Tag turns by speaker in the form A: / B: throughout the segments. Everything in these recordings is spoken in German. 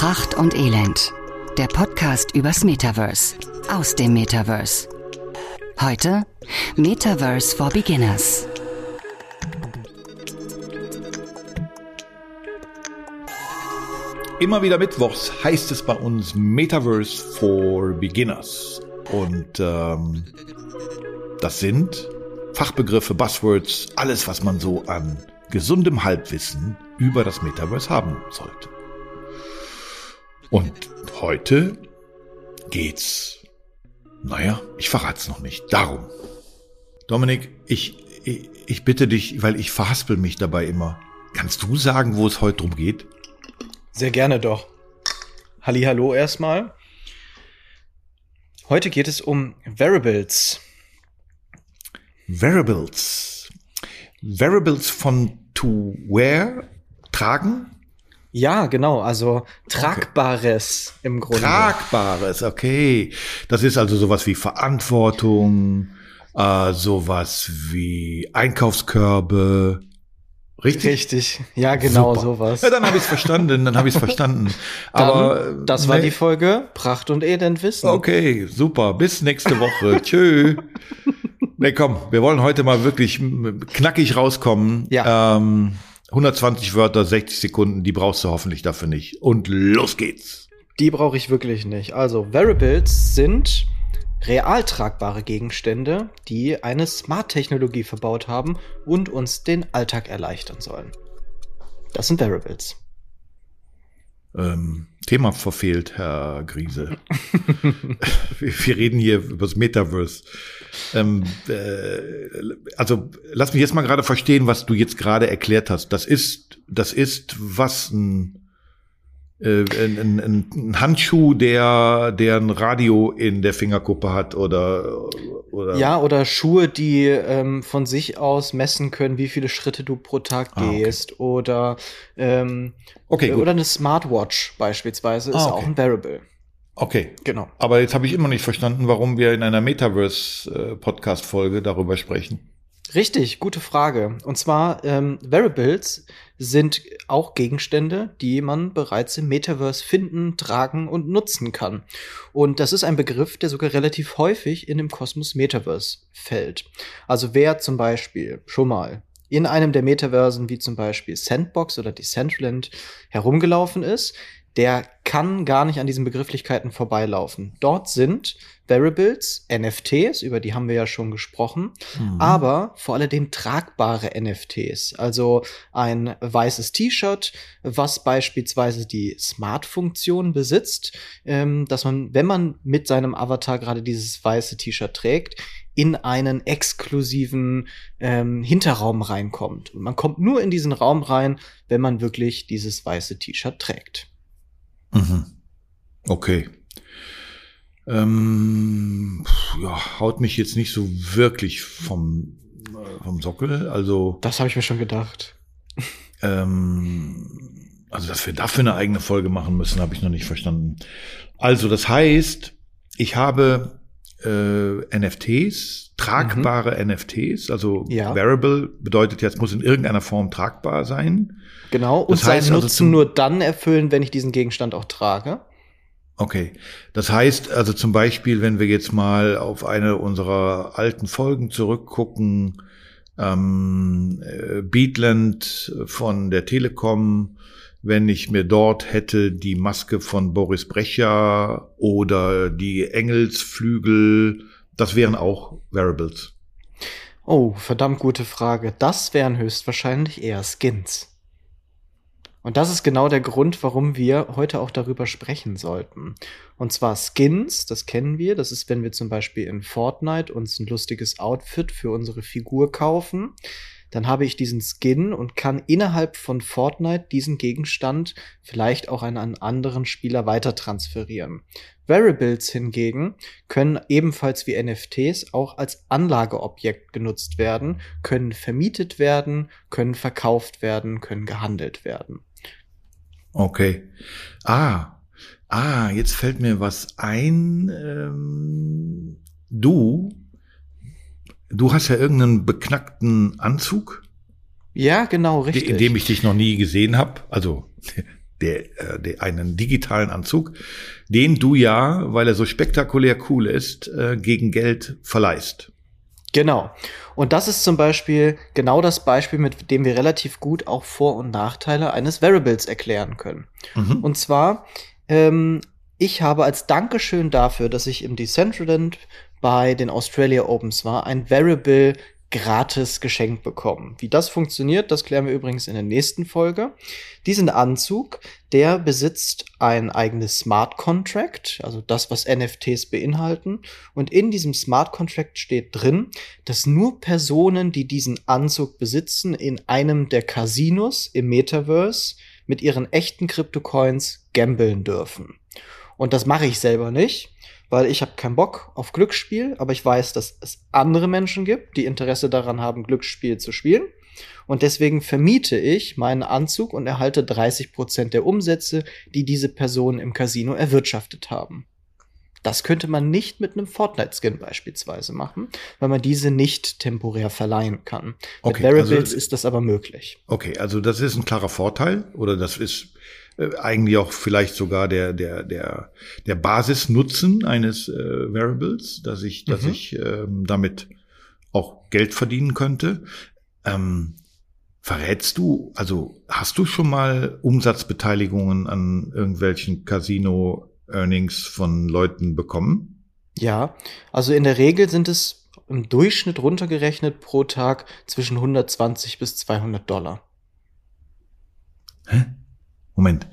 A: Pracht und Elend. Der Podcast übers Metaverse. Aus dem Metaverse. Heute Metaverse for Beginners.
B: Immer wieder mittwochs heißt es bei uns Metaverse for Beginners. Und ähm, das sind Fachbegriffe, Buzzwords, alles, was man so an gesundem Halbwissen über das Metaverse haben sollte. Und heute geht's, naja, ich verrat's noch nicht, darum. Dominik, ich, ich, ich bitte dich, weil ich verhaspel mich dabei immer. Kannst du sagen, wo es heute drum geht?
C: Sehr gerne doch. Hallo erstmal. Heute geht es um Variables.
B: Variables. Variables von to wear, tragen?
C: Ja, genau, also Tragbares okay. im Grunde.
B: Tragbares, okay. Das ist also sowas wie Verantwortung, äh, sowas wie Einkaufskörbe. Richtig?
C: Richtig, ja, genau Super. sowas.
B: Ja, dann habe ich es verstanden, dann habe ich es verstanden.
C: Aber dann, das war ne, die Folge Pracht und Elend Wissen.
B: Okay, super. Bis nächste Woche. Tschö. Nee, komm, wir wollen heute mal wirklich knackig rauskommen.
C: Ja.
B: Ähm, 120 Wörter, 60 Sekunden, die brauchst du hoffentlich dafür nicht. Und los geht's.
C: Die brauche ich wirklich nicht. Also, Variables sind real tragbare Gegenstände, die eine Smart-Technologie verbaut haben und uns den Alltag erleichtern sollen. Das sind Variables.
B: Ähm, Thema verfehlt, Herr Griese. wir, reden hier über das Metaverse. Ähm, äh, also lass mich jetzt mal gerade verstehen, was du jetzt gerade erklärt hast. Das ist, das ist was ein äh, ein, ein, ein, Handschuh, der, der ein Radio in der Fingerkuppe hat oder,
C: oder Ja, oder Schuhe, die ähm, von sich aus messen können, wie viele Schritte du pro Tag gehst. Ah, okay. Oder ähm, okay, oder eine Smartwatch beispielsweise ist ah, okay. auch ein Variable.
B: Okay. Genau. Aber jetzt habe ich immer nicht verstanden, warum wir in einer Metaverse-Podcast-Folge äh, darüber sprechen.
C: Richtig, gute Frage. Und zwar, ähm, Variables sind auch Gegenstände, die man bereits im Metaverse finden, tragen und nutzen kann. Und das ist ein Begriff, der sogar relativ häufig in dem Kosmos Metaverse fällt. Also wer zum Beispiel schon mal in einem der Metaversen wie zum Beispiel Sandbox oder Decentraland herumgelaufen ist, der kann gar nicht an diesen Begrifflichkeiten vorbeilaufen. Dort sind Variables, NFTs, über die haben wir ja schon gesprochen, mhm. aber vor allem tragbare NFTs. Also ein weißes T-Shirt, was beispielsweise die Smart-Funktion besitzt, ähm, dass man, wenn man mit seinem Avatar gerade dieses weiße T-Shirt trägt, in einen exklusiven ähm, Hinterraum reinkommt. Und man kommt nur in diesen Raum rein, wenn man wirklich dieses weiße T-Shirt trägt.
B: Mhm. Okay. Ähm, ja, haut mich jetzt nicht so wirklich vom, äh, vom Sockel. Also.
C: Das habe ich mir schon gedacht.
B: Ähm, also, dass wir dafür eine eigene Folge machen müssen, habe ich noch nicht verstanden. Also, das heißt, ich habe äh, NFTs, tragbare mhm. NFTs, also ja. Variable bedeutet jetzt, muss in irgendeiner Form tragbar sein.
C: Genau, und das heißt seinen also Nutzen nur dann erfüllen, wenn ich diesen Gegenstand auch trage.
B: Okay, das heißt also zum Beispiel, wenn wir jetzt mal auf eine unserer alten Folgen zurückgucken, ähm, äh, Beatland von der Telekom, wenn ich mir dort hätte die Maske von Boris Brecher oder die Engelsflügel, das wären auch Variables.
C: Oh, verdammt gute Frage. Das wären höchstwahrscheinlich eher Skins. Und das ist genau der Grund, warum wir heute auch darüber sprechen sollten. Und zwar Skins, das kennen wir. Das ist, wenn wir zum Beispiel in Fortnite uns ein lustiges Outfit für unsere Figur kaufen. Dann habe ich diesen Skin und kann innerhalb von Fortnite diesen Gegenstand vielleicht auch an einen anderen Spieler weiter transferieren. Variables hingegen können ebenfalls wie NFTs auch als Anlageobjekt genutzt werden, können vermietet werden, können verkauft werden, können gehandelt werden.
B: Okay. Ah, ah, jetzt fällt mir was ein. Ähm, du, du hast ja irgendeinen beknackten Anzug.
C: Ja, genau, richtig.
B: In dem ich dich noch nie gesehen habe. Also der, äh, der, einen digitalen Anzug, den du ja, weil er so spektakulär cool ist, äh, gegen Geld verleihst.
C: Genau. Und das ist zum Beispiel genau das Beispiel, mit dem wir relativ gut auch Vor- und Nachteile eines Variables erklären können. Mhm. Und zwar, ähm, ich habe als Dankeschön dafür, dass ich im Decentraland bei den Australia Opens war, ein Variable gratis geschenkt bekommen. Wie das funktioniert, das klären wir übrigens in der nächsten Folge. Diesen Anzug, der besitzt ein eigenes Smart Contract, also das, was NFTs beinhalten. Und in diesem Smart Contract steht drin, dass nur Personen, die diesen Anzug besitzen, in einem der Casinos im Metaverse mit ihren echten Kryptocoins gambeln dürfen. Und das mache ich selber nicht weil ich habe keinen Bock auf Glücksspiel, aber ich weiß, dass es andere Menschen gibt, die Interesse daran haben, Glücksspiel zu spielen. Und deswegen vermiete ich meinen Anzug und erhalte 30 Prozent der Umsätze, die diese Personen im Casino erwirtschaftet haben. Das könnte man nicht mit einem Fortnite-Skin beispielsweise machen, weil man diese nicht temporär verleihen kann. Okay, mit Variables also, ist das aber möglich.
B: Okay, also das ist ein klarer Vorteil oder das ist äh, eigentlich auch vielleicht sogar der der der der Basisnutzen eines äh, Variables, dass ich dass mhm. ich ähm, damit auch Geld verdienen könnte. Ähm, verrätst du, also hast du schon mal Umsatzbeteiligungen an irgendwelchen Casino-Earnings von Leuten bekommen?
C: Ja, also in der Regel sind es im Durchschnitt runtergerechnet pro Tag zwischen 120 bis 200 Dollar.
B: Hä? Moment.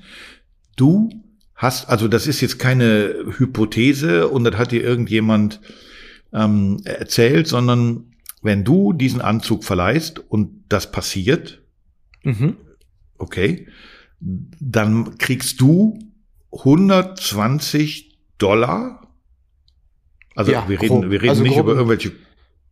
B: Du hast, also das ist jetzt keine Hypothese und das hat dir irgendjemand ähm, erzählt, sondern wenn du diesen Anzug verleihst und das passiert, mhm. okay, dann kriegst du 120 Dollar. Also ja, wir reden, wir reden also nicht grob. über irgendwelche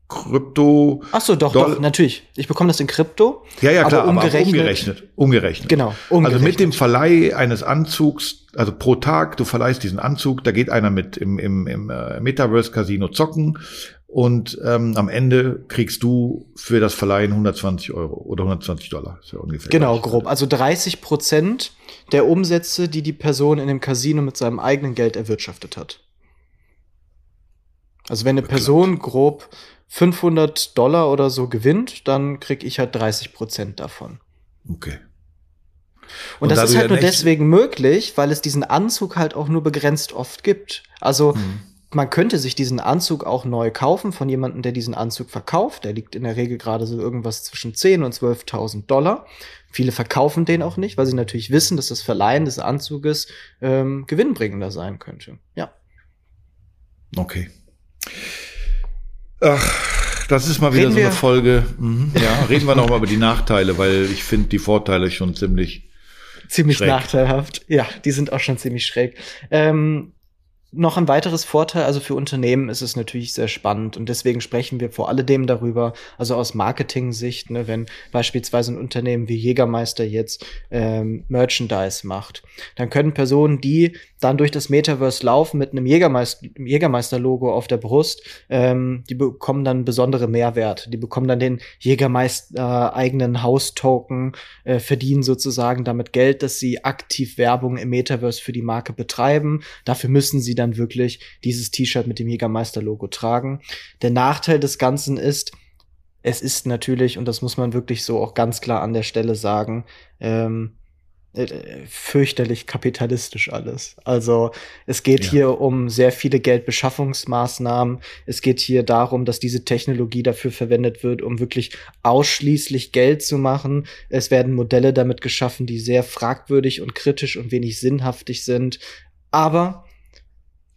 B: Krypto.
C: Ach so, doch, Doll doch, natürlich. Ich bekomme das in Krypto.
B: Ja, ja, klar, aber umgerechnet. Aber umgerechnet, umgerechnet.
C: Genau,
B: umgerechnet. Also mit dem Verleih eines Anzugs, also pro Tag, du verleihst diesen Anzug, da geht einer mit im, im, im äh, Metaverse Casino zocken und ähm, am Ende kriegst du für das Verleihen 120 Euro oder 120 Dollar.
C: Ist ja ungefähr genau, grob. Also 30 Prozent der Umsätze, die die Person in dem Casino mit seinem eigenen Geld erwirtschaftet hat. Also wenn eine. Person grob 500 Dollar oder so gewinnt, dann krieg ich halt 30 Prozent davon.
B: Okay.
C: Und, und das ist halt nur deswegen möglich, weil es diesen Anzug halt auch nur begrenzt oft gibt. Also hm. man könnte sich diesen Anzug auch neu kaufen von jemandem, der diesen Anzug verkauft. Der liegt in der Regel gerade so irgendwas zwischen 10 und 12.000 Dollar. Viele verkaufen den auch nicht, weil sie natürlich wissen, dass das Verleihen des Anzuges ähm, gewinnbringender sein könnte. Ja.
B: Okay. Ach, das ist mal wieder reden so eine Folge. Mhm. Ja, reden wir noch mal über die Nachteile, weil ich finde die Vorteile schon ziemlich
C: ziemlich schräg. nachteilhaft. Ja, die sind auch schon ziemlich schräg. Ähm, noch ein weiteres Vorteil, also für Unternehmen ist es natürlich sehr spannend und deswegen sprechen wir vor alledem darüber, also aus Marketing-Sicht, ne, wenn beispielsweise ein Unternehmen wie Jägermeister jetzt ähm, Merchandise macht, dann können Personen, die dann durch das Metaverse laufen mit einem Jägermeister, Jägermeister-Logo auf der Brust, ähm, die bekommen dann besondere Mehrwert. Die bekommen dann den Jägermeister äh, eigenen Haustoken, äh, verdienen sozusagen damit Geld, dass sie aktiv Werbung im Metaverse für die Marke betreiben. Dafür müssen sie dann wirklich dieses T-Shirt mit dem Jägermeister-Logo tragen. Der Nachteil des Ganzen ist, es ist natürlich, und das muss man wirklich so auch ganz klar an der Stelle sagen, ähm, äh, fürchterlich kapitalistisch alles. Also es geht ja. hier um sehr viele Geldbeschaffungsmaßnahmen. Es geht hier darum, dass diese Technologie dafür verwendet wird, um wirklich ausschließlich Geld zu machen. Es werden Modelle damit geschaffen, die sehr fragwürdig und kritisch und wenig sinnhaftig sind. Aber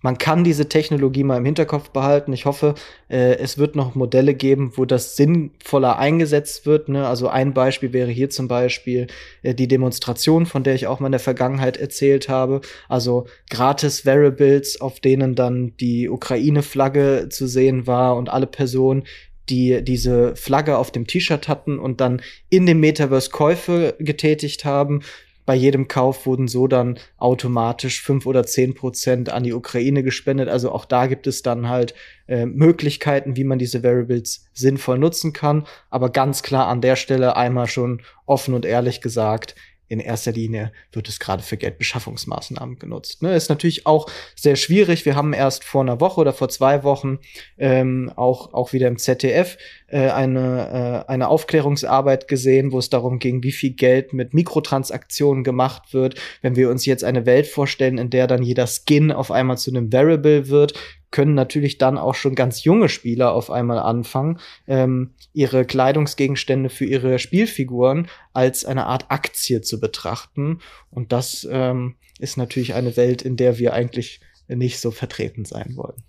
C: man kann diese Technologie mal im Hinterkopf behalten. Ich hoffe, äh, es wird noch Modelle geben, wo das sinnvoller eingesetzt wird. Ne? Also ein Beispiel wäre hier zum Beispiel äh, die Demonstration, von der ich auch mal in der Vergangenheit erzählt habe. Also gratis Variables, auf denen dann die Ukraine-Flagge zu sehen war und alle Personen, die diese Flagge auf dem T-Shirt hatten und dann in dem Metaverse Käufe getätigt haben, bei jedem Kauf wurden so dann automatisch fünf oder zehn Prozent an die Ukraine gespendet. Also auch da gibt es dann halt äh, Möglichkeiten, wie man diese Variables sinnvoll nutzen kann. Aber ganz klar an der Stelle einmal schon offen und ehrlich gesagt, in erster Linie wird es gerade für Geldbeschaffungsmaßnahmen genutzt. Ne, ist natürlich auch sehr schwierig. Wir haben erst vor einer Woche oder vor zwei Wochen ähm, auch, auch wieder im ZDF äh, eine, äh, eine Aufklärungsarbeit gesehen, wo es darum ging, wie viel Geld mit Mikrotransaktionen gemacht wird. Wenn wir uns jetzt eine Welt vorstellen, in der dann jeder Skin auf einmal zu einem Variable wird, können natürlich dann auch schon ganz junge Spieler auf einmal anfangen, ähm, ihre Kleidungsgegenstände für ihre Spielfiguren als eine Art Aktie zu betrachten. Und das ähm, ist natürlich eine Welt, in der wir eigentlich nicht so vertreten sein wollen.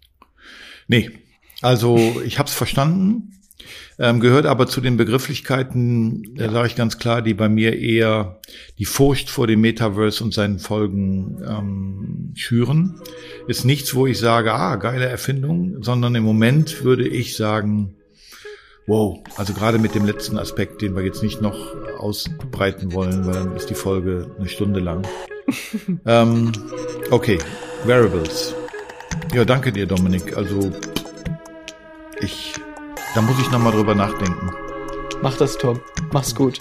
B: Nee, also ich habe es verstanden. Ähm, gehört aber zu den Begrifflichkeiten, ja. da sage ich ganz klar, die bei mir eher die Furcht vor dem Metaverse und seinen Folgen ähm, schüren. Ist nichts, wo ich sage, ah, geile Erfindung, sondern im Moment würde ich sagen, wow, also gerade mit dem letzten Aspekt, den wir jetzt nicht noch ausbreiten wollen, weil dann ist die Folge eine Stunde lang. ähm, okay, Variables. Ja, danke dir, Dominik. Also ich da muss ich nochmal drüber nachdenken.
C: Mach das, Tom. Mach's gut.